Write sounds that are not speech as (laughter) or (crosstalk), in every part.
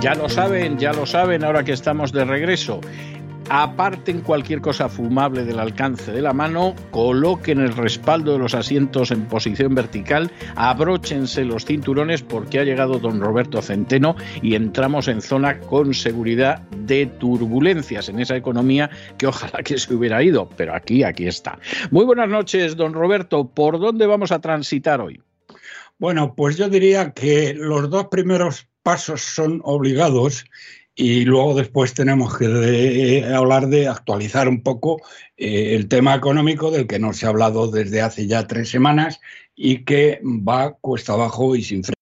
Ya lo saben, ya lo saben, ahora que estamos de regreso. Aparten cualquier cosa fumable del alcance de la mano, coloquen el respaldo de los asientos en posición vertical, abróchense los cinturones porque ha llegado don Roberto Centeno y entramos en zona con seguridad de turbulencias en esa economía que ojalá que se hubiera ido, pero aquí, aquí está. Muy buenas noches, don Roberto. ¿Por dónde vamos a transitar hoy? Bueno, pues yo diría que los dos primeros pasos son obligados y luego después tenemos que eh, hablar de actualizar un poco eh, el tema económico del que no se ha hablado desde hace ya tres semanas y que va cuesta abajo y sin freno.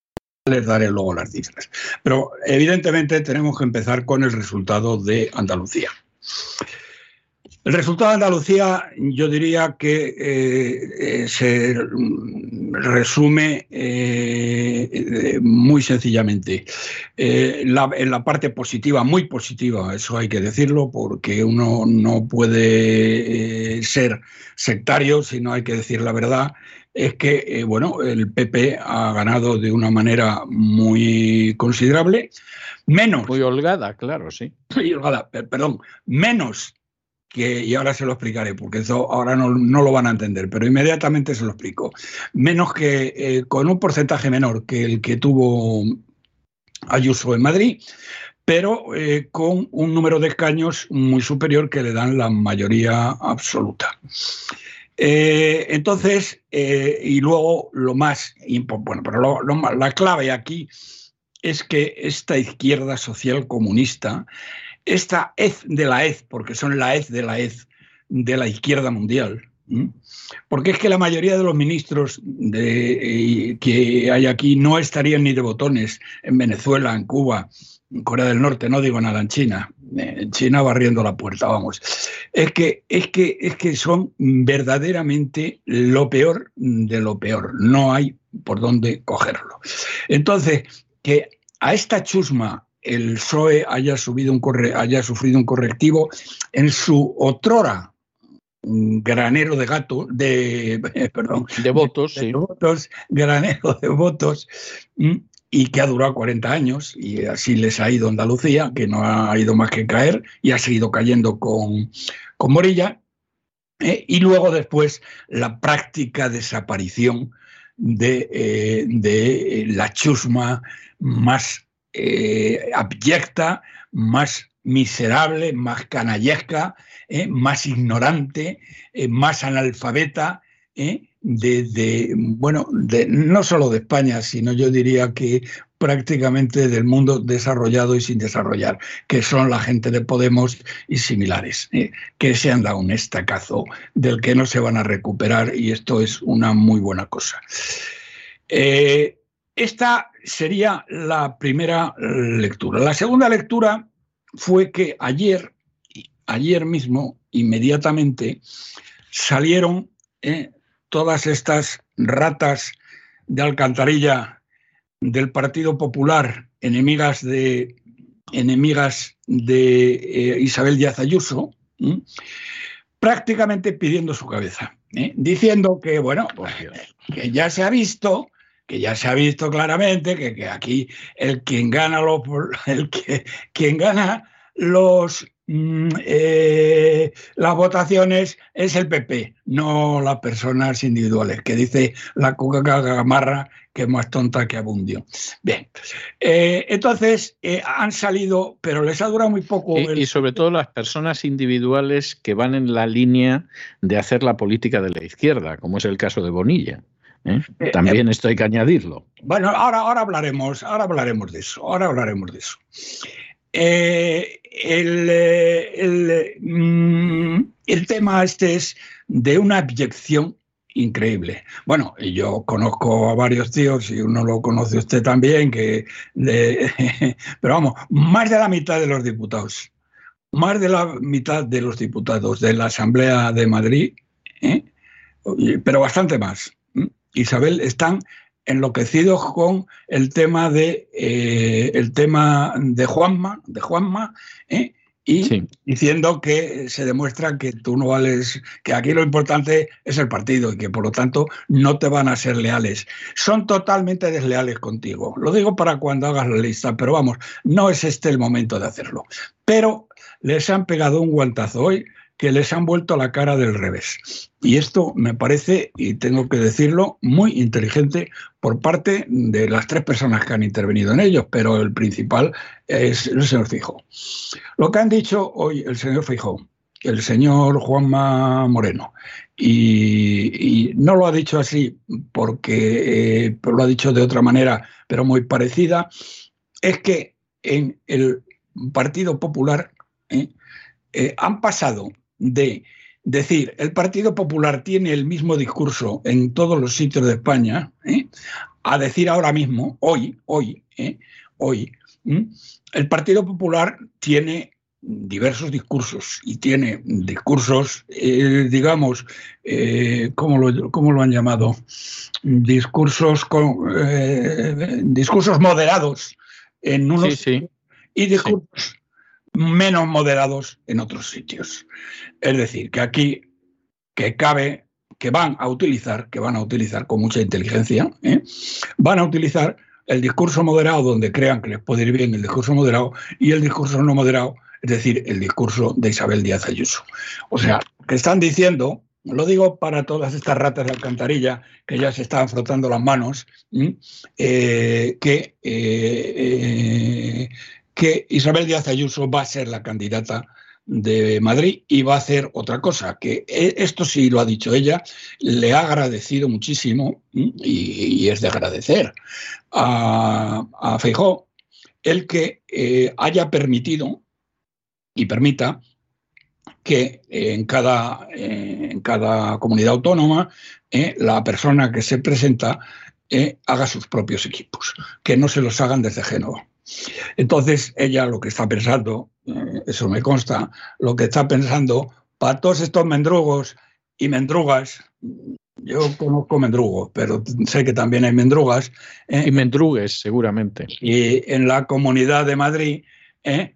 Les daré luego las cifras. Pero evidentemente tenemos que empezar con el resultado de Andalucía. El resultado de Andalucía yo diría que eh, eh, se resume eh, muy sencillamente. en la parte positiva, muy positiva, eso hay que decirlo, porque uno no puede ser sectario si no hay que decir la verdad, es que bueno, el PP ha ganado de una manera muy considerable, menos... Muy holgada, claro, sí. Muy holgada, perdón, menos y ahora se lo explicaré, porque eso ahora no, lo van a entender, pero inmediatamente se lo explico. Menos que eh, con un porcentaje menor que el que tuvo Ayuso en Madrid, pero eh, con un número de escaños muy superior que le dan la mayoría absoluta. Eh, entonces, y luego lo más bueno, pero la clave aquí es que esta izquierda social comunista esta hez de la hez, porque son la hez de la hez de la izquierda mundial, porque es que la mayoría de los ministros eh, que hay aquí no estarían ni de botones en Venezuela, en Cuba, en Corea del Norte, no digo nada en China, en China barriendo la puerta, vamos. Es que, es que, es que son verdaderamente lo peor de lo peor, no hay por dónde cogerlo. Entonces, que a esta chusma el PSOE haya, subido un haya sufrido un correctivo en su otrora granero de gato, de, (laughs) perdón, de votos, de, votos, granero de votos, y que ha durado 40 años, y así les ha ido Andalucía, que no ha ido más que caer, y ha seguido cayendo con, con Morilla, ¿eh? y luego después la práctica desaparición de, eh, de la chusma más eh, abyecta, más miserable, más canallesca, eh, más ignorante, eh, más analfabeta, de, bueno, de, no solo de España, sino yo diría que prácticamente del mundo desarrollado y sin desarrollar, que son la gente de Podemos y similares, que se han dado un estacazo del que no se van a recuperar y esto es una muy buena cosa. Esta sería la primera lectura. La segunda lectura fue que ayer, ayer mismo, inmediatamente, salieron eh, todas estas ratas de alcantarilla del Partido Popular, enemigas de, enemigas de eh, Isabel Díaz Ayuso, prácticamente pidiendo su cabeza, ¿eh? diciendo que, bueno, pues, que ya se ha visto que ya se ha visto claramente que, aquí el quien gana los, el que, quien gana los mm, eh, las votaciones es el PP, no las personas individuales, que dice la coca gamarra que es más tonta que abundio. Bien, eh, entonces eh, han salido, pero les ha durado muy poco. y, sobre todo las personas individuales que van en la línea de hacer la política de la izquierda, como es el caso de Bonilla. ¿Eh? Eh, También eh, esto hay que añadirlo. Bueno, ahora, ahora, hablaremos, ahora hablaremos de eso. Ahora hablaremos de eso. el, mm, el, tema este es de una abyección increíble. Bueno, yo conozco a varios tíos y uno lo conoce usted también, que (laughs) pero vamos, más de la mitad de los diputados, más de la mitad de los diputados de la Asamblea de Madrid, ¿eh? pero bastante más. Isabel, están enloquecidos con el tema de eh, el tema de Juanma, de Juanma, ¿eh? y diciendo que se demuestra que tú no vales, que aquí lo importante es el partido y que por lo tanto no te van a ser leales. Son totalmente desleales contigo. Lo digo para cuando hagas la lista, pero vamos, no es este el momento de hacerlo. Pero les han pegado un guantazo hoy que les han vuelto la cara del revés. Y esto me parece, y tengo que decirlo, muy inteligente por parte de las tres personas que han intervenido en ellos, pero el principal es el señor Fijo. Lo que han dicho hoy el señor Fijo, el señor Juanma Moreno, y, no lo ha dicho así porque eh, lo ha dicho de otra manera, pero muy parecida, es que en el Partido Popular eh, eh, han pasado de decir, el Partido Popular tiene el mismo discurso en todos los sitios de España, ¿eh? a decir ahora mismo, hoy, hoy, ¿eh? hoy, el Partido Popular tiene diversos discursos y tiene discursos, eh, digamos, ¿cómo, lo, ¿cómo, lo, han llamado? Discursos, con, discursos moderados en unos y discursos menos moderados en otros sitios. Es decir, que aquí que cabe, que van a utilizar, que van a utilizar con mucha inteligencia, ¿eh? van a utilizar el discurso moderado donde crean que les puede ir bien el discurso moderado y el discurso no moderado, es decir, el discurso de Isabel Díaz Ayuso. O sea, que están diciendo, lo digo para todas estas ratas de alcantarilla que ya se están frotando las manos, eh, que eh, que Isabel Díaz Ayuso va a ser la candidata de Madrid y va a hacer otra cosa, que e, esto sí lo ha dicho ella, le ha agradecido muchísimo y, es de agradecer a, a Feijó el que eh, haya permitido y permita que en cada, eh, en cada comunidad autónoma eh, la persona que se presenta haga sus propios equipos, que no se los hagan desde Génova. Entonces, ella lo que está pensando, eh, eso me consta, lo que está pensando, para todos estos mendrugos y mendrugas, yo conozco mendrugos, pero sé que también hay mendrugas. Eh, y mendrugues, seguramente. Y en la comunidad de Madrid, eh,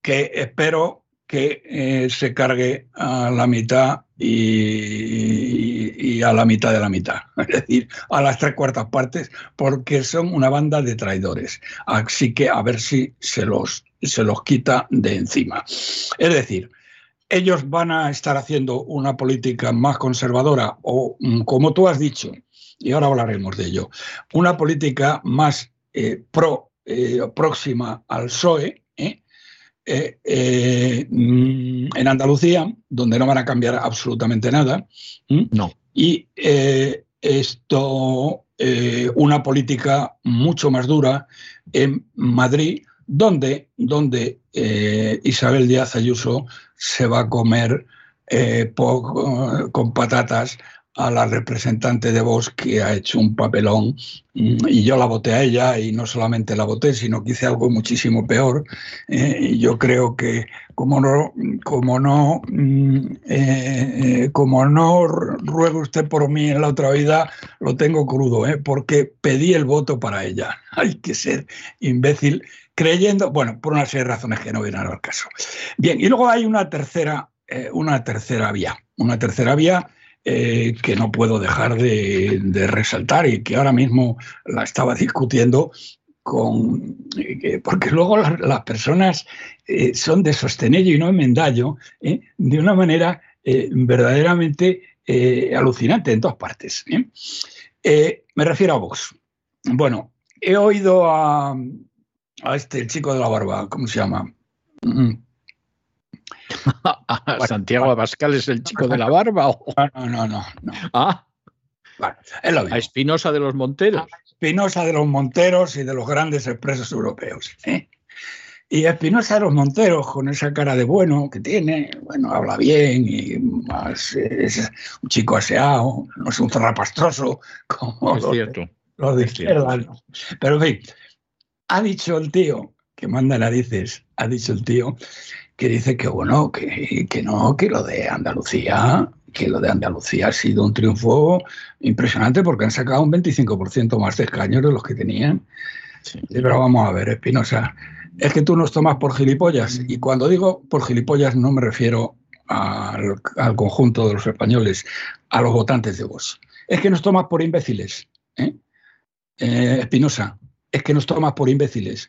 que espero que eh, se cargue a la mitad y, a la mitad de la mitad, (laughs) es decir, a las tres cuartas partes, porque son una banda de traidores. Así que a ver si se los, se los quita de encima. Es decir, ellos van a estar haciendo una política más conservadora o, mm, como tú has dicho, y ahora hablaremos de ello, una política más eh, pro, eh, próxima al PSOE, eh, eh, mm, en Andalucía, donde no van a cambiar absolutamente nada. No. Y eh, esto, una política mucho más dura en Madrid, donde, donde Isabel Díaz Ayuso se va a comer con patatas a la representante de Vox que ha hecho un papelón mm, y yo la voté a ella y no solamente la voté, sino que hice algo muchísimo peor. Eh, yo creo que como no, como no, mm, eh, como no ruego usted por mí en la otra vida, lo tengo crudo, ¿eh? porque pedí el voto para ella. (laughs) Hay que ser imbécil creyendo, bueno, por una serie de razones que no vienen al caso. Bien, y luego hay una tercera, una tercera vía, una tercera vía eh, que no puedo dejar de, resaltar y que ahora mismo la estaba discutiendo con, eh, porque luego las, personas eh, son de sostenello y no enmendallo de una manera verdaderamente alucinante en todas partes. me refiero a Vox. Bueno, he oído a, este chico de la barba, ¿cómo se llama? Mm, (laughs) Santiago Abascal es el chico de la barba. No, no, no, Ah. A Espinosa de los Monteros. Espinosa de los Monteros y de los grandes expresos europeos. ¿eh? Y Espinosa de los Monteros, con esa cara de bueno que tiene, bueno, habla bien y más, es un chico aseado, no es un zarrapastroso como es cierto. los de izquierda. ¿no? Pero en fin, ha dicho el tío, que manda narices, ha dicho el tío, que dice que bueno, que, que no, que lo de Andalucía, que lo de Andalucía ha sido un triunfo impresionante porque han sacado un 25% más de escaños de los que tenían. Sí. Pero vamos a ver, Espinosa es que tú nos tomas por gilipollas. Y cuando digo por gilipollas no me refiero al, al conjunto de los españoles, a los votantes de vos. Es que nos tomas por imbéciles. ¿eh? Eh, Espinosa, es que nos tomas por imbéciles.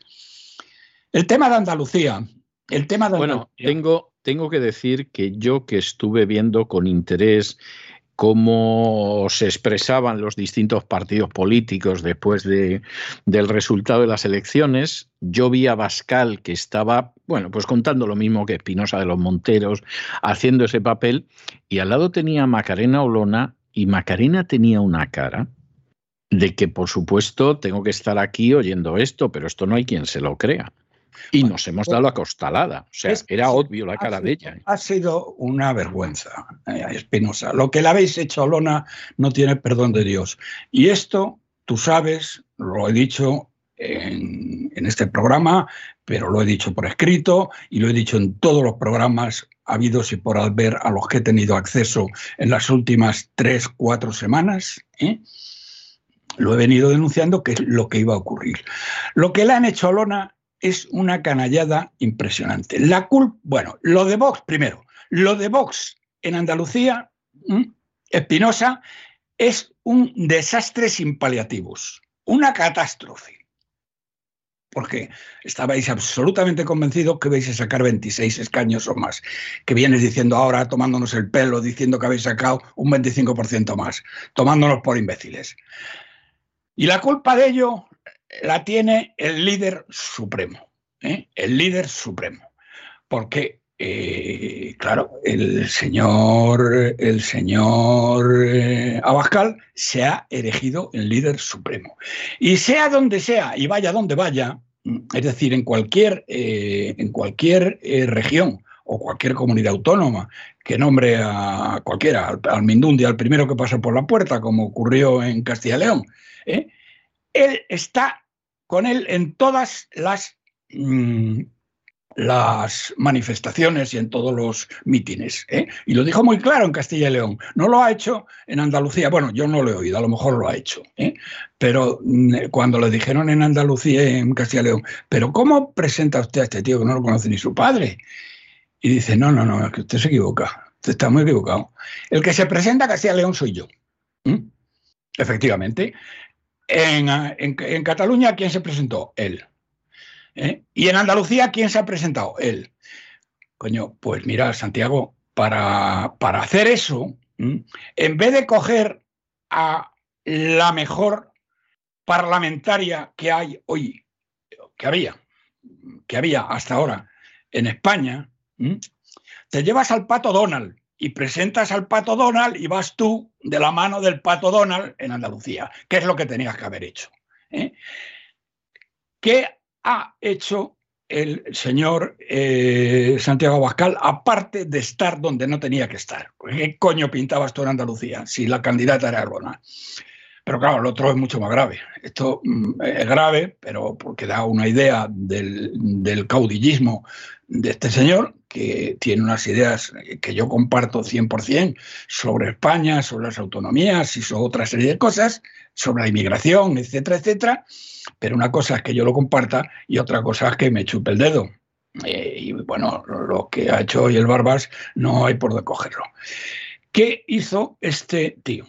El tema de Andalucía. El tema de bueno, tengo, tengo que decir que yo que estuve viendo con interés cómo se expresaban los distintos partidos políticos después de, del resultado de las elecciones. Yo vi a Bascal que estaba, bueno, pues contando lo mismo que Espinosa de los Monteros, haciendo ese papel, y al lado tenía a Macarena Olona, y Macarena tenía una cara de que, por supuesto, tengo que estar aquí oyendo esto, pero esto no hay quien se lo crea. Y nos hemos dado la costalada. O sea, es, era obvio la cara sido, de ella. Ha sido una vergüenza, eh, Espinosa. Lo que le habéis hecho a Olona no tiene perdón de Dios. Y esto, tú sabes, lo he dicho en, en, este programa, pero lo he dicho por escrito y lo he dicho en todos los programas habidos y por haber a los que he tenido acceso en las últimas tres, cuatro semanas. ¿eh? Lo he venido denunciando que es lo que iba a ocurrir. Lo que le han hecho a Olona es una canallada impresionante. La culpa, bueno, lo de Vox, primero, lo de Vox en Andalucía, Espinosa, es un desastre sin paliativos, una catástrofe. Porque estabais absolutamente convencidos que vais a sacar 26 escaños o más, que vienes diciendo ahora, tomándonos el pelo, diciendo que habéis sacado un 25% más, tomándonos por imbéciles. Y la culpa de ello la tiene el líder supremo, ¿eh? el líder supremo, porque eh, claro, el señor, el señor eh, Abascal se ha elegido el líder supremo. Y sea donde sea y vaya donde vaya, es decir, en cualquier, en cualquier región o cualquier comunidad autónoma que nombre a cualquiera, al, al Mindundi, al primero que pasa por la puerta, como ocurrió en Castilla y León, él está con él en todas las, mmm, las manifestaciones y en todos los mítines. ¿eh? Y lo dijo muy claro en Castilla y León. No lo ha hecho en Andalucía. Bueno, yo no lo he oído, a lo mejor lo ha hecho. ¿eh? Pero mmm, cuando le dijeron en Andalucía, en Castilla y León, ¿pero cómo presenta usted a este tío que no lo conoce ni su padre? Y dice, no, no, no, es que usted se equivoca. Usted está muy equivocado. El que se presenta a Castilla y León soy yo. ¿Mm? Efectivamente. En, en, Cataluña, ¿quién se presentó? Él. ¿Eh? Y en Andalucía, ¿quién se ha presentado? Él. Coño, pues mira, Santiago, para, para hacer eso, en vez de coger a la mejor parlamentaria que hay hoy, que había, que había hasta ahora en España, te llevas al pato Donald y presentas al pato Donald y vas tú de la mano del pato Donald en Andalucía, que es lo que tenías que haber hecho. ¿eh? ¿Qué ha hecho el señor eh, Santiago Abascal, aparte de estar donde no tenía que estar? ¿Qué coño pintabas tú en Andalucía si la candidata era Arbona? Pero claro, lo otro es mucho más grave. Esto mm, es grave, pero porque da una idea del caudillismo de este señor, que tiene unas ideas que yo comparto 100% sobre España, sobre las autonomías y sobre otra serie de cosas, sobre la inmigración, etcétera, etcétera. Pero una cosa es que yo lo comparta y otra cosa es que me chupe el dedo. Eh, y bueno, lo que ha hecho hoy el Barbas no hay por dónde cogerlo. ¿Qué hizo este tío?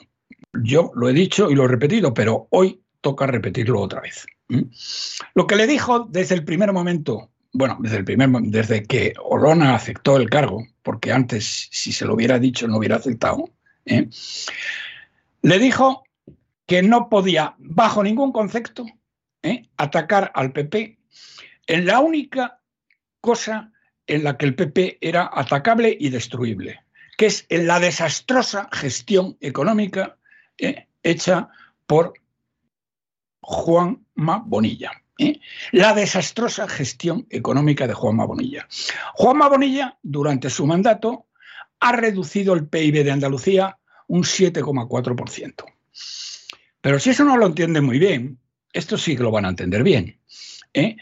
Yo lo he dicho y lo he repetido, pero hoy toca repetirlo otra vez. Lo que le dijo desde el primer momento bueno, desde, el primer, desde que Olona aceptó el cargo, porque antes, si se lo hubiera dicho, no hubiera aceptado, ¿eh? le dijo que no podía, bajo ningún concepto, ¿eh? atacar al PP en la única cosa en la que el PP era atacable y destruible, que es en la desastrosa gestión económica ¿eh? hecha por Juanma Bonilla. ¿Eh? la desastrosa gestión económica de Juanma Bonilla. Juanma Bonilla, durante su mandato, ha reducido el PIB de Andalucía un 7,4%. Pero si eso no lo entiende muy bien, esto sí que lo van a entender bien. ¿eh?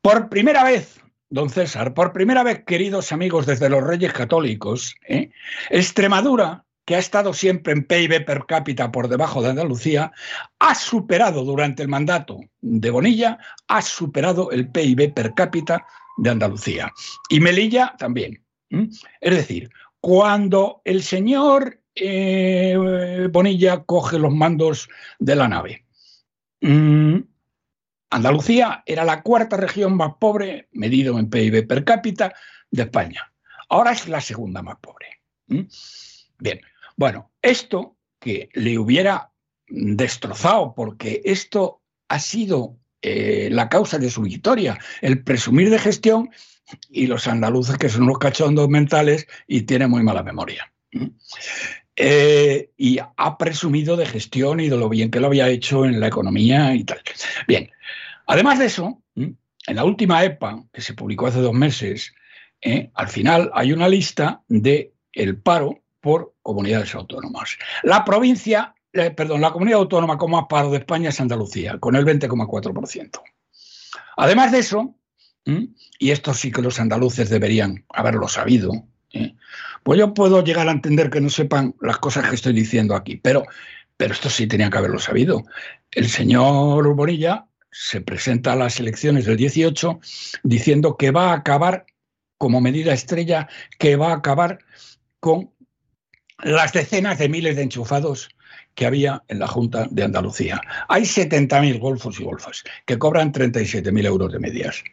Por primera vez, don César, por primera vez, queridos amigos desde los Reyes Católicos, ¿eh? Extremadura, que ha estado siempre en PIB per cápita por debajo de Andalucía, ha superado durante el mandato de Bonilla, ha superado el PIB per cápita de Andalucía. Y Melilla también. Es decir, cuando el señor eh, Bonilla coge los mandos de la nave, mm, Andalucía era la cuarta región más pobre, medido en PIB per cápita, de España. Ahora es la segunda más pobre. Bien, bueno, esto que le hubiera destrozado, porque esto ha sido eh, la causa de su victoria, el presumir de gestión y los andaluces que son unos cachondos mentales y tienen muy mala memoria. Eh, y ha presumido de gestión y de lo bien que lo había hecho en la economía y tal. Bien, además de eso, en la última EPA, que se publicó hace dos meses, eh, al final hay una lista de el paro por comunidades autónomas. La provincia, eh, perdón, la comunidad autónoma con más paro de España es Andalucía, con el 20,4%. Además de eso, y esto sí que los andaluces deberían haberlo sabido, ¿eh? pues yo puedo llegar a entender que no sepan las cosas que estoy diciendo aquí, pero, pero esto sí tenían que haberlo sabido. El señor Bonilla se presenta a las elecciones del 18 diciendo que va a acabar, como medida estrella, que va a acabar con las decenas de miles de enchufados que había en la Junta de Andalucía. Hay 70.000 golfos y golfas que cobran 37.000 euros de medias.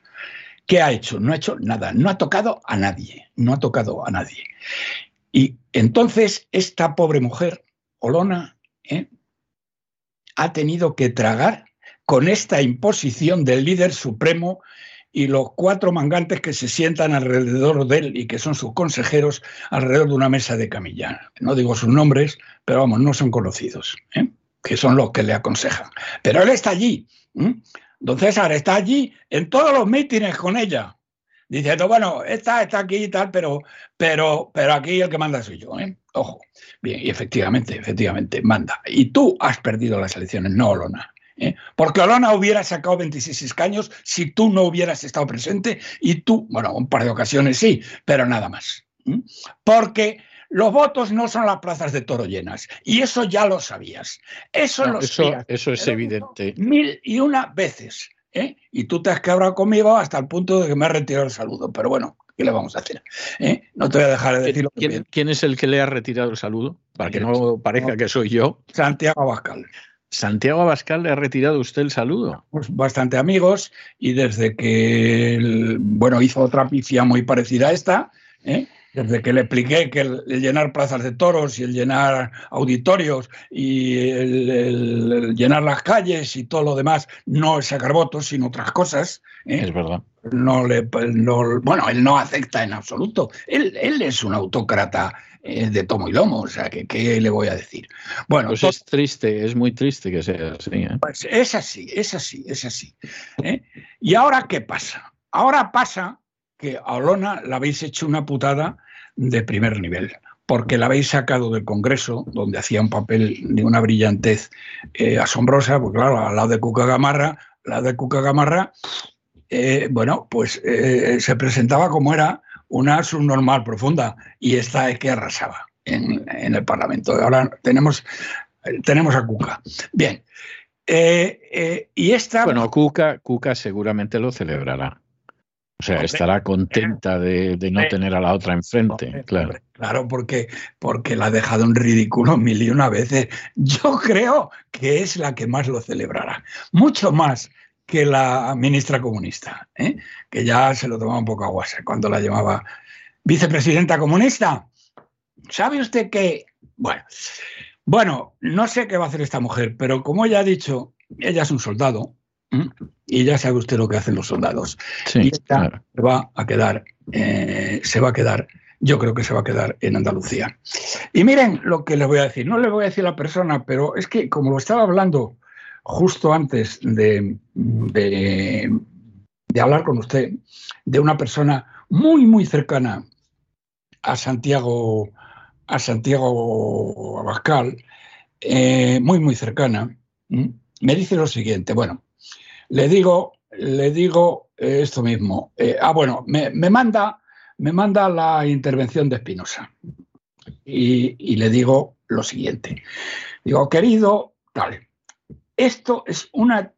¿Qué ha hecho? No ha hecho nada, no ha tocado a nadie, no ha tocado a nadie. Y entonces esta pobre mujer, Olona, ¿eh? ha tenido que tragar con esta imposición del líder supremo y los cuatro mangantes que se sientan alrededor de él y que son sus consejeros alrededor de una mesa de camilla. No digo sus nombres, pero vamos, no son conocidos, ¿eh? que son los que le aconsejan. Pero él está allí. Don César está allí en todos los mítines con ella, diciendo, bueno, esta está aquí y tal, pero, pero, pero aquí el que manda soy yo. ¿eh? Ojo. Bien, y efectivamente, efectivamente, manda. Y tú has perdido las elecciones, no Olona. ¿Eh? Porque Olona hubiera sacado 26 escaños si tú no hubieras estado presente y tú, bueno, un par de ocasiones sí, pero nada más. Porque los votos no son las plazas de toro llenas. Y eso ya lo sabías. Eso lo sabías. Eso es evidente. Mil y una veces. ¿eh? Y tú te has quebrado conmigo hasta el punto de que me has retirado el saludo. Pero bueno, ¿qué le vamos a hacer? ¿Eh? No te voy a dejar de decirlo. ¿Quién, ¿Quién, es el que le ha retirado el saludo? Para que no parezca que soy yo. Santiago Abascal. Santiago Abascal le ha retirado usted el saludo. Pues bastante amigos y desde que bueno hizo otra pifia muy parecida a esta, ¿eh? desde que le expliqué que el, llenar plazas de toros y el llenar auditorios y el, llenar las calles y todo lo demás no es sacar votos, sino otras cosas. ¿eh? Es verdad. No le, bueno, él no acepta en absoluto. Él, él es un autócrata eh, de tomo y lomo, o sea, que ¿qué le voy a decir? Bueno, pues es triste, es muy triste que sea así. ¿eh? Pues es así, es así, es así. ¿eh? ¿Y ahora qué pasa? Ahora pasa que a Olona la habéis hecho una putada de primer nivel porque la habéis sacado del Congreso, donde hacía un papel de una brillantez asombrosa, porque claro, al lado de Cuca Gamarra, la de Cuca Gamarra, bueno, pues se presentaba como era una subnormal profunda y esta es que arrasaba en, el Parlamento. Ahora tenemos, tenemos a Cuca. Bien. Eh, eh, y esta. Bueno, Cuca, Cuca seguramente lo celebrará. O sea, estará contenta de, no tener a la otra enfrente, claro. Claro, porque, porque la ha dejado en ridículo mil y una veces. Yo creo que es la que más lo celebrará. Mucho más que la ministra comunista, ¿eh? que ya se lo tomaba un poco a guasa cuando la llamaba vicepresidenta comunista. ¿Sabe usted que, bueno, bueno, no sé qué va a hacer esta mujer, pero como ella ha dicho, ella es un soldado y ya sabe usted lo que hacen los soldados. y esta se va a quedar, eh, se va a quedar, yo creo que se va a quedar en Andalucía. Y miren lo que les voy a decir, no le voy a decir a la persona, pero es que como lo estaba hablando justo antes de, de, hablar con usted de una persona muy, muy cercana a Santiago, a Santiago Abascal, eh, muy, muy cercana, me dice lo siguiente. Bueno, le digo, le digo eh, esto mismo. Eh, ah, bueno, me, manda, me manda la intervención de Espinosa. Y, y, le digo lo siguiente. Digo, querido, tal, esto es una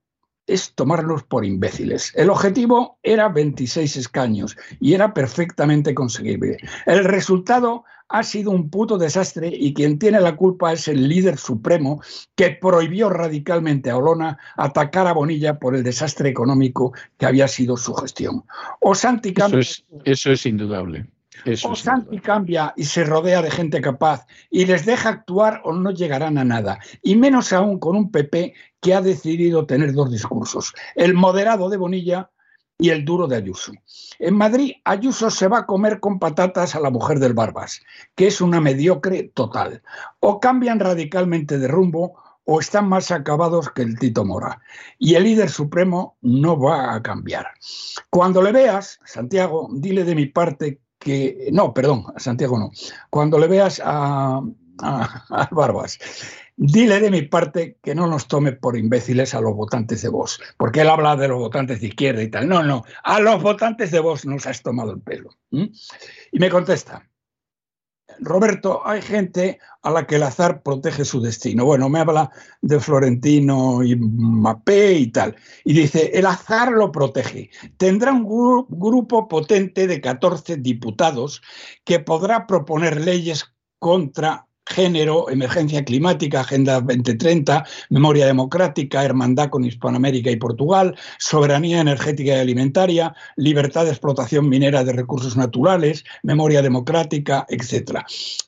es tomarlos por imbéciles. El objetivo era 26 escaños y era perfectamente conseguible. El resultado ha sido un puto desastre y quien tiene la culpa es el líder supremo que prohibió radicalmente a Olona atacar a Bonilla por el desastre económico que había sido su gestión. O Santi eso, es, eso es indudable. O Santi cambia y se rodea de gente capaz y les deja actuar o no llegarán a nada. Y menos aún con un PP que ha decidido tener dos discursos, el moderado de Bonilla y el duro de Ayuso. En Madrid, Ayuso se va a comer con patatas a la mujer del Barbas, que es una mediocre total. O cambian radicalmente de rumbo o están más acabados que el Tito Mora. Y el líder supremo no va a cambiar. Cuando le veas, Santiago, dile de mi parte que... No, perdón, Santiago no. Cuando le veas a, a, (laughs) Barbas. Dile de mi parte que no nos tome por imbéciles a los votantes de vos, porque él habla de los votantes de izquierda y tal. No, no, a los votantes de vos nos has tomado el pelo. Y me contesta, Roberto, hay gente a la que el azar protege su destino. Bueno, me habla de Florentino y Mapé y tal. Y dice, el azar lo protege. Tendrá un grupo potente de 14 diputados que podrá proponer leyes contra género, emergencia climática, Agenda 2030, memoria democrática, hermandad con Hispanoamérica y Portugal, soberanía energética y alimentaria, libertad de explotación minera de recursos naturales, memoria democrática, etc.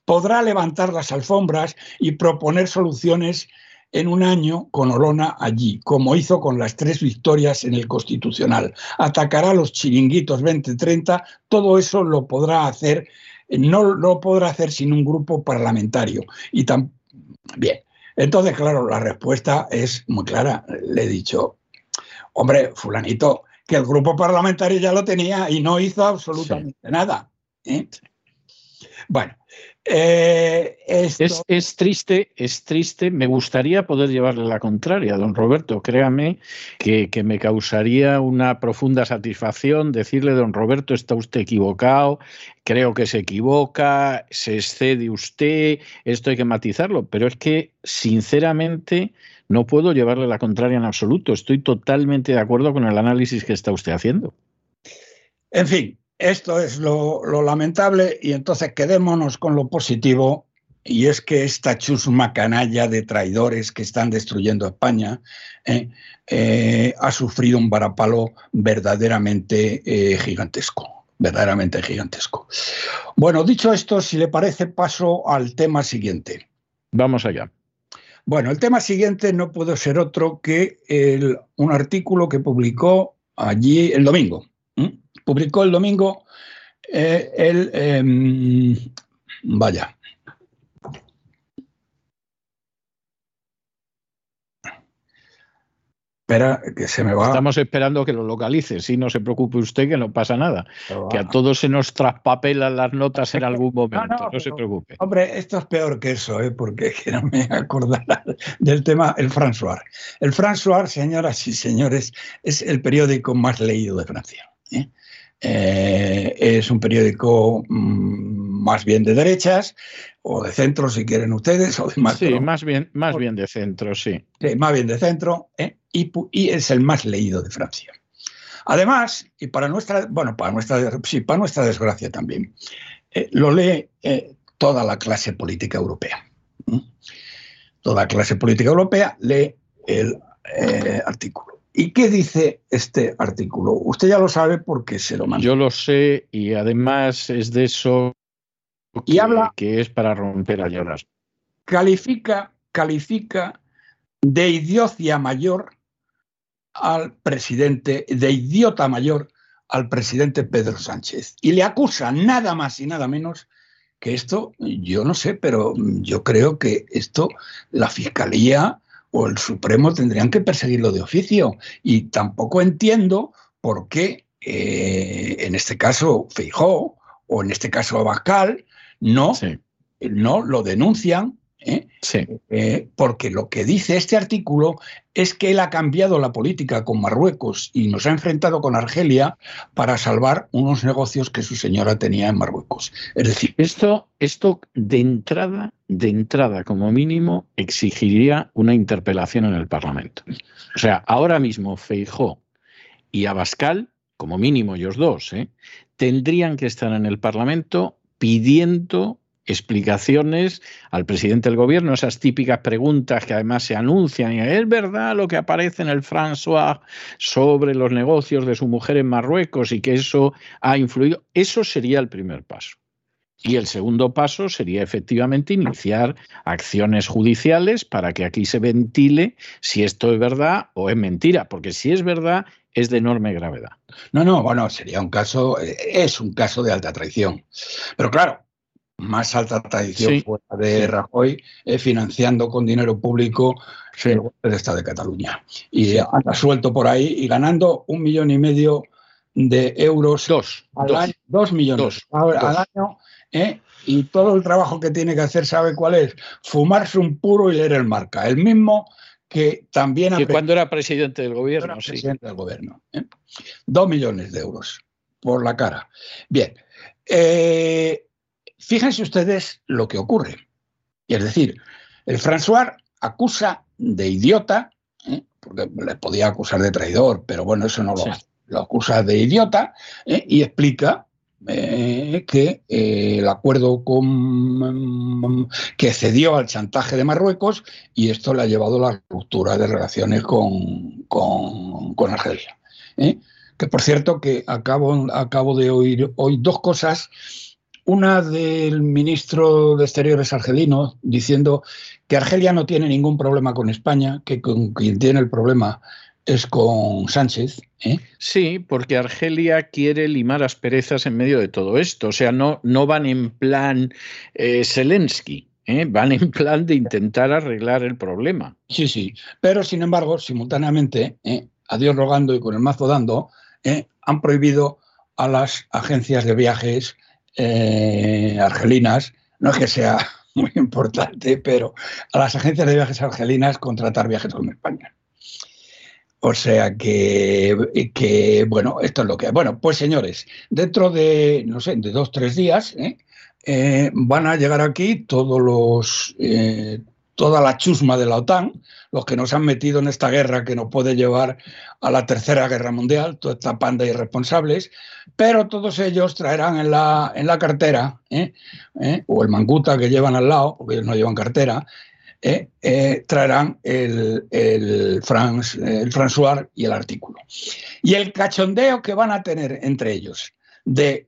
Podrá levantar las alfombras y proponer soluciones en un año con Olona allí, como hizo con las tres victorias en el Constitucional. Atacará los chiringuitos 2030, todo eso lo podrá hacer no lo podrá hacer sin un grupo parlamentario. Y tan, bien, entonces, claro, la respuesta es muy clara. Le he dicho, hombre, fulanito, que el grupo parlamentario ya lo tenía y no hizo absolutamente nada. ¿eh? Bueno, eh, es, triste, es triste. Me gustaría poder llevarle la contraria, don Roberto. Créame que, que, me causaría una profunda satisfacción decirle, don Roberto, está usted equivocado, creo que se equivoca, se excede usted, esto hay que matizarlo. Pero es que, sinceramente, no puedo llevarle la contraria en absoluto. Estoy totalmente de acuerdo con el análisis que está usted haciendo. En fin, esto es lo, lamentable y entonces quedémonos con lo positivo y es que esta chusma canalla de traidores que están destruyendo España eh, eh, ha sufrido un varapalo verdaderamente eh, gigantesco, verdaderamente gigantesco. Bueno, dicho esto, si le parece, paso al tema siguiente. Vamos allá. Bueno, el tema siguiente no puede ser otro que un artículo que publicó allí el domingo, publicó el domingo eh, el... Em, vaya. Espera, que se me va. Estamos esperando que lo localice. Si no se preocupe usted, que no pasa nada. que a todos se nos traspapelan las notas en algún (laughs) momento. No, se preocupe. Hombre, esto es peor que eso, ¿eh? porque no me acordará (laughs) del tema el François. El François, señoras y señores, es el periódico más leído de Francia. ¿eh? Eh, es un periódico mm, más bien de derechas o de centro, si quieren ustedes, (laughs) o de más. Sí, más bien, más bien de centro, sí. más bien de centro, ¿eh? y, es el más leído de Francia. Además, y para nuestra, bueno, para nuestra, sí, para nuestra desgracia también, eh, lo lee toda la clase política europea. Toda la clase política europea lee el artículo. ¿Y qué dice este artículo? Usted ya lo sabe porque se lo mandó. Yo lo sé y además es de eso que, y habla, que es para romper a llorar. Califica, califica de idiocia mayor al presidente, de idiota mayor al presidente Pedro Sánchez. Y le acusa nada más y nada menos que esto, yo no sé, pero yo creo que esto la Fiscalía o el Supremo tendrían que perseguirlo de oficio. Y tampoco entiendo por qué, eh, en este caso, Feijó o en este caso Abascal, no, no lo denuncian ¿eh? Sí. Eh, porque lo que dice este artículo es que él ha cambiado la política con Marruecos y nos ha enfrentado con Argelia para salvar unos negocios que su señora tenía en Marruecos. Es decir, esto, esto de entrada, de entrada, como mínimo, exigiría una interpelación en el Parlamento. O sea, ahora mismo Feijó y Abascal, como mínimo ellos dos, ¿eh? tendrían que estar en el Parlamento pidiendo explicaciones al presidente del gobierno, esas típicas preguntas que además se anuncian. ¿Es verdad lo que aparece en el François sobre los negocios de su mujer en Marruecos y que eso ha influido? Eso sería el primer paso. Y el segundo paso sería efectivamente iniciar acciones judiciales para que aquí se ventile si esto es verdad o es mentira, porque si es verdad es de enorme gravedad. No, no, bueno, sería un caso, eh, es un caso de alta traición. Pero claro, más alta tradición de Rajoy, eh, financiando con dinero público el golpe de Estado de Cataluña. Y anda suelto por ahí y ganando un millón y medio de euros dos, al dos, año, dos millones al año. ¿eh? Y todo el trabajo que tiene que hacer, ¿sabe cuál es? Fumarse un puro y leer el marca. El mismo que también... Que cuando era presidente del gobierno, era presidente del gobierno. ¿eh? Dos millones de euros por la cara. Bien. Eh, Fíjense ustedes lo que ocurre. Es decir, el François acusa de idiota, ¿eh? porque le podía acusar de traidor, pero bueno, eso no lo hace. Lo acusa de idiota ¿eh? y explica eh, que el acuerdo con, que cedió al chantaje de Marruecos y esto le ha llevado a la ruptura de relaciones con, con, Argelia. Que por cierto que acabo, acabo de oír hoy dos cosas una del ministro de Exteriores argelino diciendo que Argelia no tiene ningún problema con España, que con quien tiene el problema es con Sánchez. ¿eh? Sí, porque Argelia quiere limar asperezas en medio de todo esto. O sea, no, no van en plan eh, Zelensky. ¿eh? Van en plan de intentar arreglar el problema. Sí, sí. Pero, sin embargo, simultáneamente, a Dios rogando y con el mazo dando, han prohibido a las agencias de viajes eh, argelinas, no es que sea (laughs) muy importante, pero a las agencias de viajes argelinas contratar viajes con España. O sea que, que, bueno, esto es lo que hay. Bueno, pues señores, dentro de, no sé, de dos, tres días, ¿eh? Eh, van a llegar aquí todos los, toda la chusma de la OTAN, los que nos han metido en esta guerra que nos puede llevar a la tercera guerra mundial, toda esta panda de irresponsables, pero todos ellos traerán en la, en la cartera, ¿eh? ¿Eh? o el manguta que llevan al lado, porque ellos no llevan cartera, ¿eh? traerán el, el, François y el artículo. Y el cachondeo que van a tener entre ellos de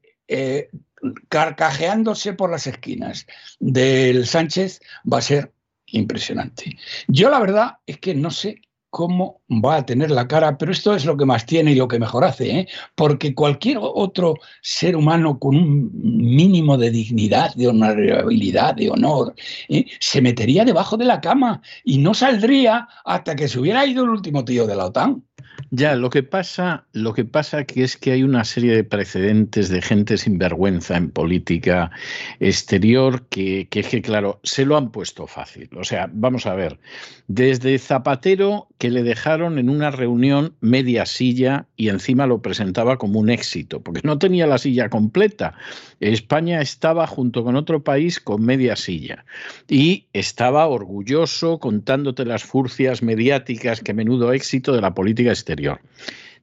carcajeándose por las esquinas del Sánchez va a ser impresionante. Yo la verdad es que no sé cómo va a tener la cara, pero esto es lo que más tiene y lo que mejor hace, ¿eh? porque cualquier otro ser humano con un mínimo de dignidad, de honorabilidad, de honor, ¿eh? se metería debajo de la cama y no saldría hasta que se hubiera ido el último tío de la OTAN. Ya, lo que pasa, lo que pasa que es que hay una serie de precedentes de gente sin vergüenza en política exterior que, que es que, claro, se lo han puesto fácil. O sea, vamos a ver, desde Zapatero, que le dejaron en una reunión media silla y encima lo presentaba como un éxito, porque no tenía la silla completa. España estaba junto con otro país con media silla y estaba orgulloso contándote las furcias mediáticas que menudo éxito de la política exterior.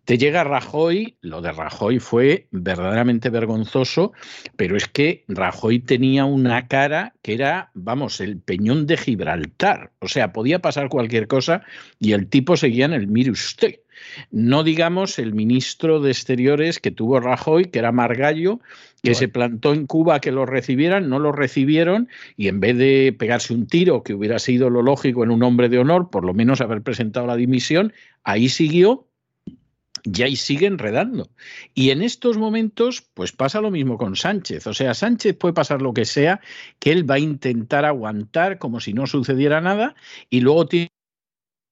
Te llega Rajoy, lo de Rajoy fue verdaderamente vergonzoso, pero es que Rajoy tenía una cara que era, vamos, el peñón de Gibraltar. O sea, podía pasar cualquier cosa y el tipo seguía en el mire usted. No digamos el ministro de Exteriores que tuvo Rajoy, que era Margallo, que se plantó en Cuba que lo recibieran, no lo recibieron y en vez de pegarse un tiro, que hubiera sido lo lógico en un hombre de honor, por lo menos haber presentado la dimisión, ahí siguió y ahí sigue enredando. Y en estos momentos, pues pasa lo mismo con Sánchez. O sea, Sánchez puede pasar lo que sea, que él va a intentar aguantar como si no sucediera nada, y luego tiene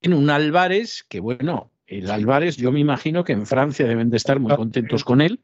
un Álvarez que, bueno, el Álvarez, yo me imagino que en Francia deben de estar muy contentos con él.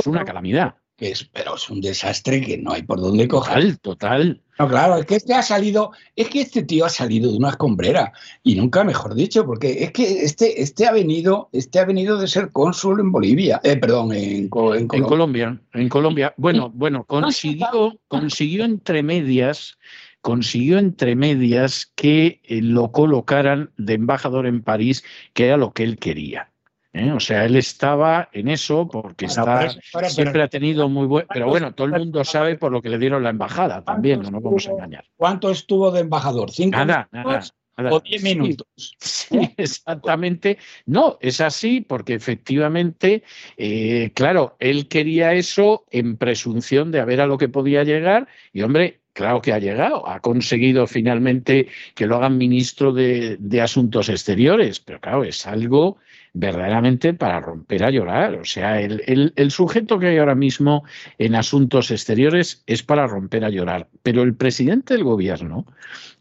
Es una calamidad. Es, pero es un desastre que no hay por dónde coger. Total, total. No, claro, es que este ha salido, es que este tío ha salido de una escombrera, y nunca mejor dicho, porque es que este, este ha venido, este ha venido de ser cónsul en Bolivia, eh, perdón, en, Colombia. En Colombia, en Colombia. Bueno, bueno, consiguió, consiguió entre medias consiguió entre medias que eh, lo colocaran de embajador en París, que era lo que él quería. ¿Eh? O sea, él estaba en eso porque está, siempre ha tenido muy buen... Pero bueno, todo el mundo sabe por lo que le dieron la embajada también, no nos vamos a engañar. ¿Cuánto estuvo de embajador? ¿Cinco nada, minutos? Nada. ¿O diez minutos? Sí, exactamente. No, es así porque efectivamente, eh, claro, él quería eso en presunción de a ver a lo que podía llegar y, hombre, Claro que ha llegado, ha conseguido finalmente que lo hagan ministro de, Asuntos Exteriores, pero claro, es algo verdaderamente para romper a llorar. O sea, el, el, sujeto que hay ahora mismo en Asuntos Exteriores es para romper a llorar, pero el presidente del gobierno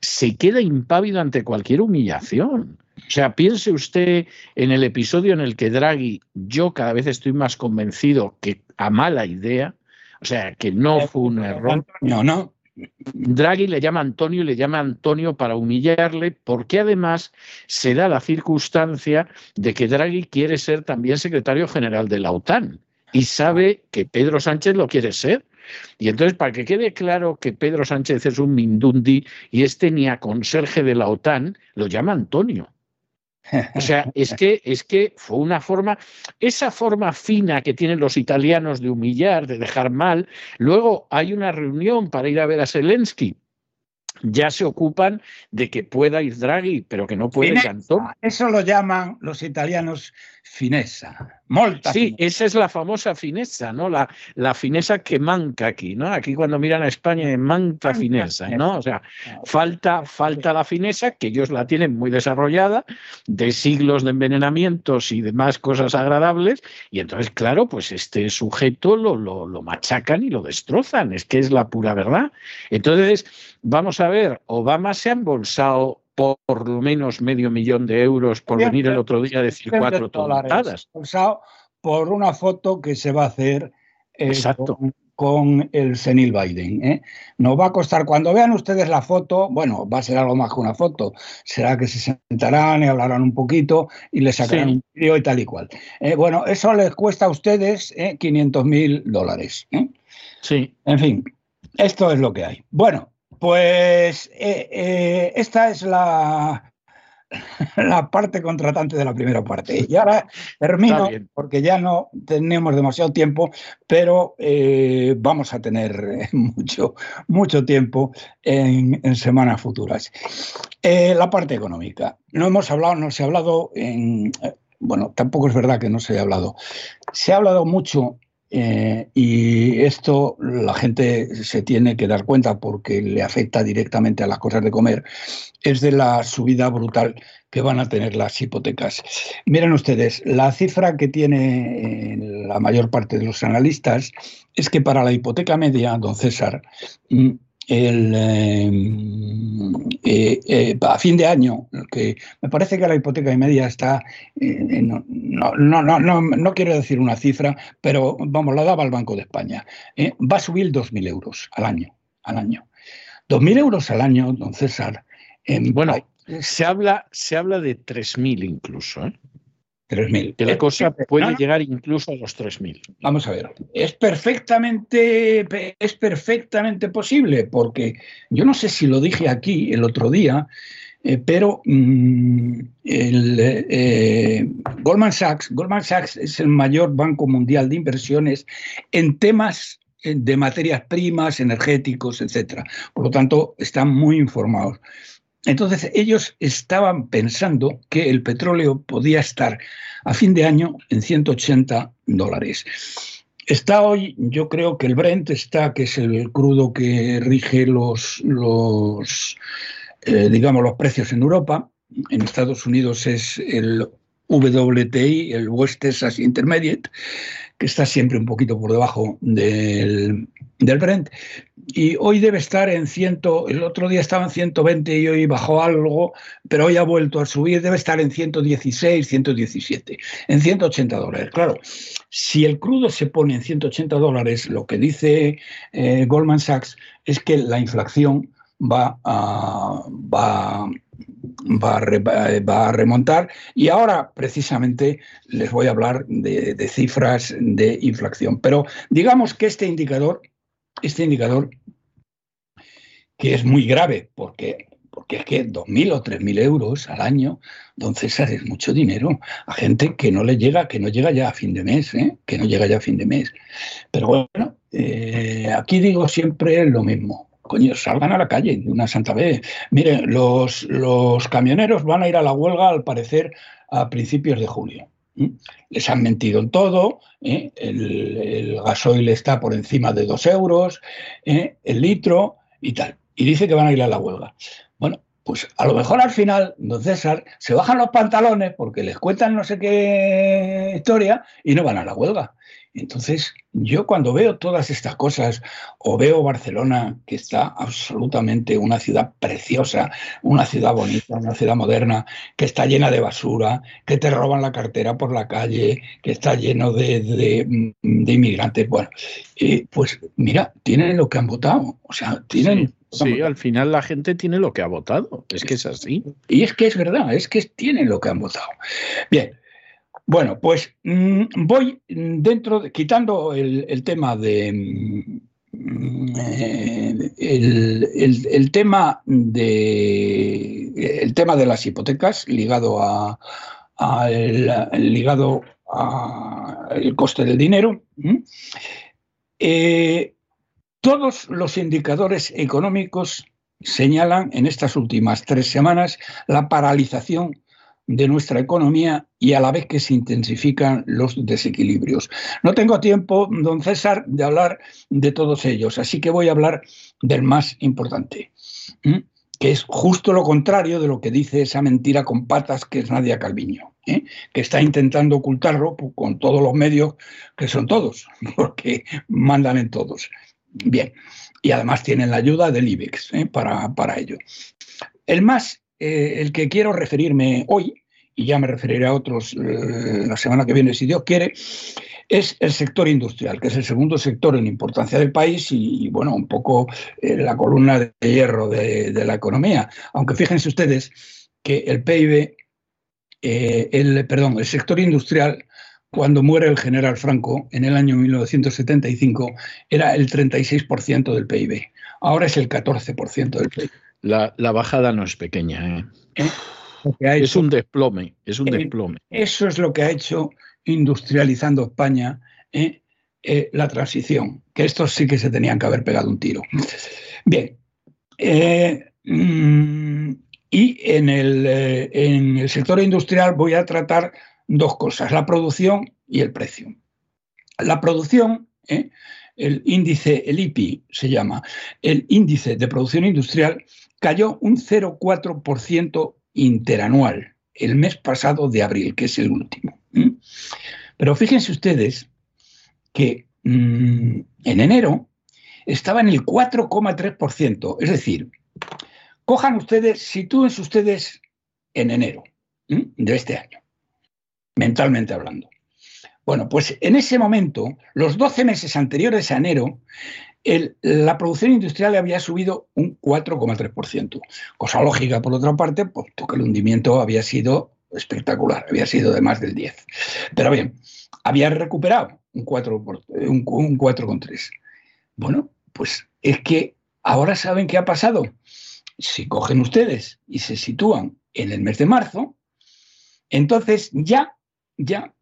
se queda impávido ante cualquier humillación. O sea, piense usted en el episodio en el que Draghi, yo cada vez estoy más convencido que a mala idea, o sea, que no fue un error. No, no. Draghi le llama Antonio y le llama Antonio para humillarle, porque además se da la circunstancia de que Draghi quiere ser también secretario general de la OTAN y sabe que Pedro Sánchez lo quiere ser. Y entonces, para que quede claro que Pedro Sánchez es un mindundi y este ni a conserje de la OTAN, lo llama Antonio. O sea, es que, es que fue una forma, esa forma fina que tienen los italianos de humillar, de dejar mal. Luego hay una reunión para ir a ver a Zelensky ya se ocupan de que pueda ir Draghi, pero que no puede Cantón. Eso lo llaman los italianos finesa. Sí, esa es la famosa finesa, ¿no? La, la finesa que manca aquí, ¿no? Aquí cuando miran a España manca finesa, ¿no? O sea, falta, falta la finesa, que ellos la tienen muy desarrollada, de siglos de envenenamientos y demás cosas agradables, y entonces, claro, pues este sujeto lo, lo, lo machacan y lo destrozan, es que es la pura verdad. Entonces, vamos a ver, Obama se ha embolsado por lo menos medio millón de euros por venir el otro día a decir cuatro toneladas. Por una foto que se va a hacer eh, Con, el senil Biden. ¿eh? Nos va a costar, cuando vean ustedes la foto, bueno, va a ser algo más que una foto, será que se sentarán y hablarán un poquito y les sacarán un vídeo y tal y cual. Eh, bueno, eso les cuesta a ustedes 500 mil dólares. Sí. En fin, esto es lo que hay. Bueno, pues eh, eh, esta es la, la parte contratante de la primera parte. Y ahora termino, porque ya no tenemos demasiado tiempo, pero eh, vamos a tener (laughs) mucho, mucho tiempo en, en semanas futuras. la parte económica. No hemos hablado, no se ha hablado en. Bueno, tampoco es verdad que no se haya hablado. Se ha hablado mucho eh, y esto la gente se tiene que dar cuenta porque le afecta directamente a las cosas de comer, es de la subida brutal que van a tener las hipotecas. Miren ustedes, la cifra que tiene eh, la mayor parte de los analistas es que para la hipoteca media, don César, mm, el, em, eh, eh, a fin de año, que me parece que la hipoteca media está, eh, no, no, no, no, no quiero decir una cifra, pero vamos, la daba el Banco de España, va a subir 2.000 euros al año. Al año. 2.000 euros al año, don César. bueno, se habla, se habla de 3.000 incluso. ¿eh? 3.000. Que la cosa puede llegar incluso a los 3.000. Vamos a ver, es perfectamente, es perfectamente posible, porque yo no sé si lo dije aquí el otro día, eh, pero mm, el, eh, Goldman Sachs, Goldman Sachs es el mayor banco mundial de inversiones en temas eh, de materias primas, energéticos, etcétera. Por lo tanto, están muy informados. Entonces ellos estaban pensando que el petróleo podía estar a fin de año en 180 dólares. Está hoy, yo creo que el Brent está, que es el crudo que rige los, los eh, digamos, los precios en Europa. En Estados Unidos es el WTI, el West Texas Intermediate, que está siempre un poquito por debajo del, del Brent. Y hoy debe estar en 100, el otro día estaba en 120 y hoy bajó algo, pero hoy ha vuelto a subir, debe estar en 116, 117, en 180 dólares. Claro, si el crudo se pone en 180 dólares, lo que dice eh, Goldman Sachs es que la inflación va a, va, va, a remontar. Y ahora, precisamente, les voy a hablar de, cifras de inflación. Pero digamos que este indicador, este indicador, que es muy grave, porque porque es que 2.000 o 3.000 euros al año, don César, es mucho dinero a gente que no le llega, que no llega ya a fin de mes, ¿eh? que no llega ya a fin de mes. Pero bueno, eh, aquí digo siempre lo mismo coño, salgan a la calle una santa vez. Miren, los, los camioneros van a ir a la huelga, al parecer, a principios de julio. Les han mentido en todo, ¿eh? el, gasoil está por encima de dos euros, ¿eh? el litro y tal. Y dice que van a ir a la huelga. Bueno, pues a lo mejor al final, don César, se bajan los pantalones porque les cuentan no sé qué historia y no van a la huelga. Entonces, yo cuando veo todas estas cosas, o veo Barcelona, que está absolutamente una ciudad preciosa, una ciudad bonita, una ciudad moderna, que está llena de basura, que te roban la cartera por la calle, que está lleno de, inmigrantes, bueno, pues mira, tienen lo que han votado, o sea, tienen... Sí, al final la gente tiene lo que ha votado, es que es así. Y es que es verdad, es que tienen lo que han votado. Bien, bueno, pues mm, voy dentro, quitando el, tema de mm, eh, el, tema de el tema de las hipotecas ligado a, ligado al coste del dinero. Eh, todos los indicadores económicos señalan en estas últimas tres semanas la paralización de nuestra economía y a la vez que se intensifican los desequilibrios. No tengo tiempo, don César, de hablar de todos ellos, así que voy a hablar del más importante, que es justo lo contrario de lo que dice esa mentira con patas que es Nadia Calviño, ¿eh? que está intentando ocultarlo con todos los medios, que son todos, (laughs) porque mandan en todos. Bien, y además tienen la ayuda del IBEX ¿eh? para, para ello. El más eh, el que quiero referirme hoy, y ya me referiré a otros eh, la semana que viene si Dios quiere, es el sector industrial, que es el segundo sector en importancia del país y, bueno, un poco eh, la columna de hierro de, la economía. Aunque fíjense ustedes que el PIB, el, perdón, el sector industrial cuando muere el general Franco en el año 1975 era el 36% del PIB. Ahora es el 14% del PIB. La, bajada no es pequeña. ¿eh? ¿Eh? es un desplome, es un eh, desplome. Eso es lo que ha hecho industrializando España la transición, que estos sí que se tenían que haber pegado un tiro. Bien. Mm, y en el, en el sector industrial voy a tratar dos cosas, la producción y el precio. La producción, el índice, el IPI se llama, el índice de producción industrial, cayó un 0,4% interanual el mes pasado de abril, que es el último. Pero fíjense ustedes que mm, en enero estaba en el 4,3%, es decir, cojan ustedes, sitúense ustedes en enero de este año, mentalmente hablando. Bueno, pues en ese momento, los 12 meses anteriores a enero, la producción industrial había subido un 4,3%. Cosa lógica, por otra parte, puesto que el hundimiento había sido espectacular, había sido de más del 10. Pero bien, había recuperado un 4,3. bueno, pues es que ahora saben qué ha pasado. Si cogen ustedes y se sitúan en el mes de marzo, entonces ya, ya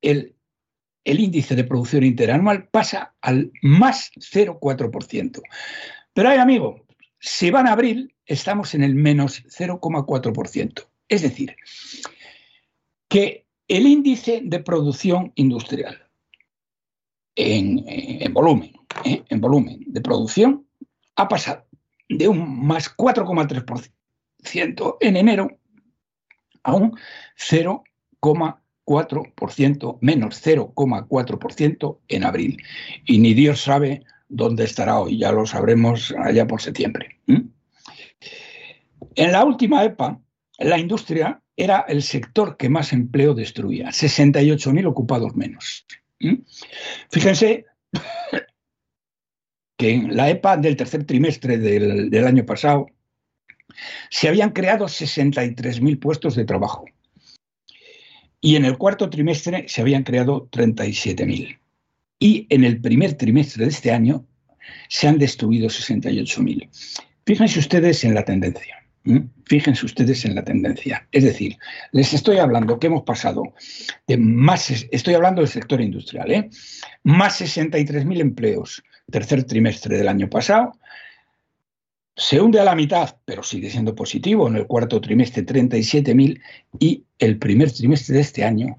el el índice de producción interanual pasa al más 0,4%. Pero hay amigo, si van a abril, estamos en el menos 0,4%. Es decir, que el índice de producción industrial en, volumen, ¿eh? en volumen de producción ha pasado de un más 4,3% en enero a un 0 0,4%, menos 0,4% en abril. Y ni Dios sabe dónde estará hoy, ya lo sabremos allá por septiembre. En la última EPA, la industria era el sector que más empleo destruía, 68.000 ocupados menos. Fíjense (coughs) que en la EPA del tercer trimestre del, del año pasado se habían creado 63.000 puestos de trabajo y en el cuarto trimestre se habían creado 37.000. Y en el primer trimestre de este año se han destruido 68.000. Fíjense ustedes en la tendencia. Fíjense ustedes en la tendencia. Es decir, les estoy hablando que hemos pasado de más, estoy hablando del sector industrial, ¿eh? más 63.000 empleos tercer trimestre del año pasado, se hunde a la mitad, pero sigue siendo positivo en el cuarto trimestre 37.000 y el primer trimestre de este año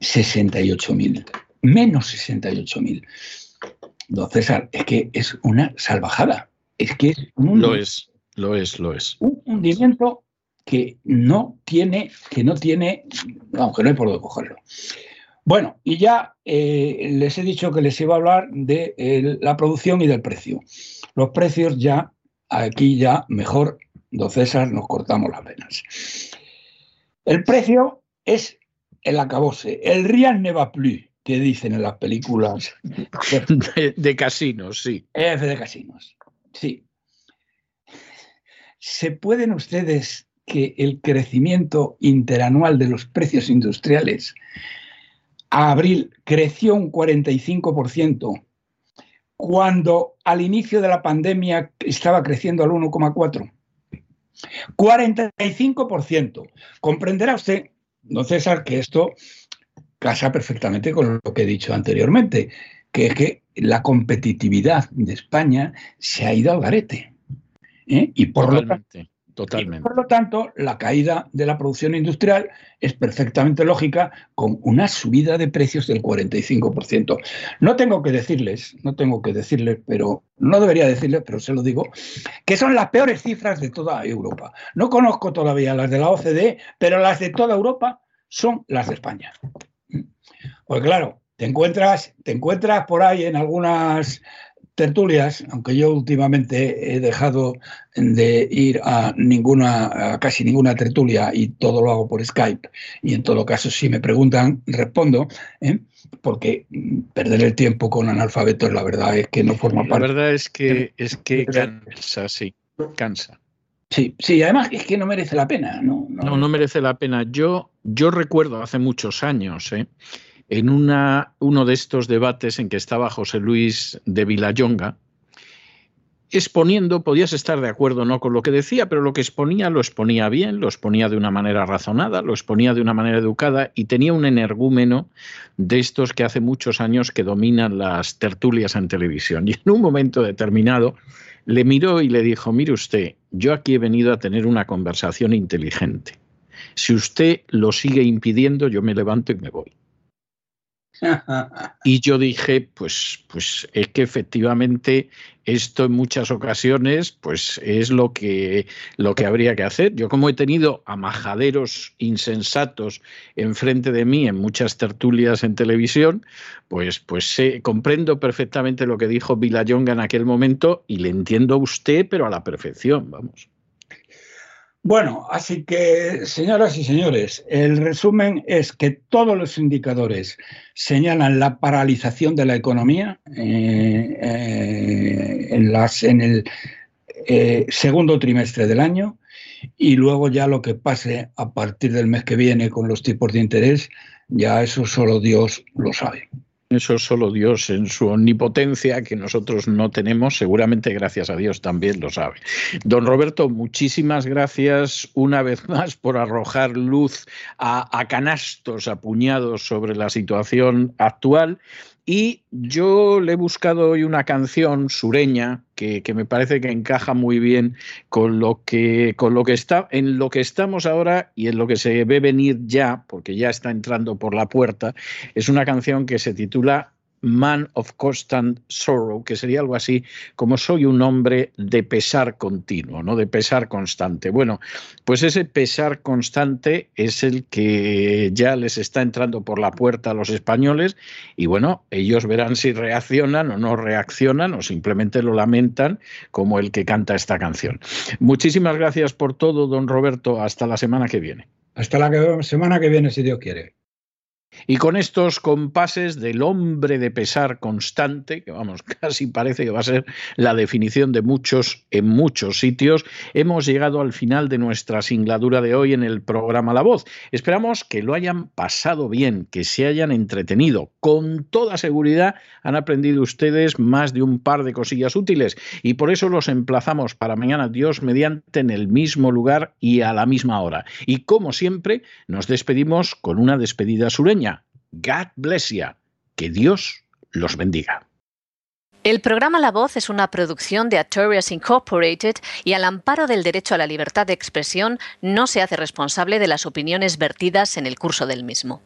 68.000, menos 68.000. Don César, es que es una salvajada. Es que es un, lo es, lo es, lo es. Un hundimiento que no tiene, que no tiene, aunque no hay por dónde cogerlo. Bueno, y ya eh, les he dicho que les iba a hablar de la producción y del precio. Los precios ya aquí ya mejor, don César, nos cortamos las venas. El precio es el acabose, el rien ne va plus, que dicen en las películas. (laughs) De, casinos, sí. F de casinos, sí. ¿Se pueden ustedes que el crecimiento interanual de los precios industriales a abril creció un 45%, cuando al inicio de la pandemia estaba creciendo al 1,4. 45%. Comprenderá usted, don César, que esto casa perfectamente con lo que he dicho anteriormente, que es que la competitividad de España se ha ido al garete. ¿eh? Y por lo tanto, Totalmente. por lo tanto, la caída de la producción industrial es perfectamente lógica con una subida de precios del 45%. No tengo que decirles, no tengo que decirles, pero no debería decirles, pero se lo digo, que son las peores cifras de toda Europa. No conozco todavía las de la OCDE, pero las de toda Europa son las de España. Pues claro, te encuentras, te encuentras por ahí en algunas tertulias, aunque yo últimamente he dejado de ir a ninguna, a casi ninguna tertulia y todo lo hago por Skype, y en todo caso, si me preguntan, respondo, ¿eh? porque perder el tiempo con analfabetos, la verdad es que no forma parte. La verdad es que es que cansa, sí, cansa. Sí, sí, además es que no merece la pena, ¿no? No, no, merece la pena. Yo, yo recuerdo hace muchos años, ¿eh? En uno de estos debates en que estaba José Luis de Villayonga, exponiendo, podías estar de acuerdo no con lo que decía, pero lo que exponía lo exponía bien, lo exponía de una manera razonada, lo exponía de una manera educada y tenía un energúmeno de estos que hace muchos años que dominan las tertulias en televisión. Y en un momento determinado le miró y le dijo, mire usted, yo aquí he venido a tener una conversación inteligente. Si usted lo sigue impidiendo, yo me levanto y me voy. (laughs) Y yo dije, pues, pues es que efectivamente esto en muchas ocasiones pues es lo que, lo que habría que hacer. Yo como he tenido a majaderos insensatos enfrente de mí en muchas tertulias en televisión, pues, pues comprendo perfectamente lo que dijo Vilayonga en aquel momento y le entiendo a usted, pero a la perfección, vamos. Bueno, así que, señoras y señores, el resumen es que todos los indicadores señalan la paralización de la economía eh, eh, en, el eh, segundo trimestre del año y luego ya lo que pase a partir del mes que viene con los tipos de interés, ya eso solo Dios lo sabe. Eso solo Dios en su omnipotencia, que nosotros no tenemos, seguramente gracias a Dios también lo sabe. Don Roberto, muchísimas gracias una vez más por arrojar luz a, a canastos, a puñados sobre la situación actual y yo le he buscado hoy una canción sureña que, me parece que encaja muy bien con lo que, con lo que está, en lo que estamos ahora y en lo que se ve venir ya, porque ya está entrando por la puerta. Es una canción que se titula Man of Constant Sorrow, que sería algo así como soy un hombre de pesar continuo, ¿no? De pesar constante. Bueno, pues ese pesar constante es el que ya les está entrando por la puerta a los españoles y bueno, ellos verán si reaccionan o no reaccionan o simplemente lo lamentan como el que canta esta canción. Muchísimas gracias por todo, don Roberto. Hasta la semana que viene. Hasta la semana que viene, si Dios quiere. Y con estos compases del hombre de pesar constante, que vamos, (laughs) casi parece que va a ser la definición de muchos en muchos sitios, hemos llegado al final de nuestra singladura de hoy en el programa La Voz. Esperamos que lo hayan pasado bien, que se hayan entretenido. Con toda seguridad han aprendido ustedes más de un par de cosillas útiles y por eso los emplazamos para mañana, Dios mediante, en el mismo lugar y a la misma hora. Y como siempre, nos despedimos con una despedida sureña God bless you. Que Dios los bendiga. El programa La Voz es una producción de Artorias Incorporated y al amparo del derecho a la libertad de expresión no se hace responsable de las opiniones vertidas en el curso del mismo.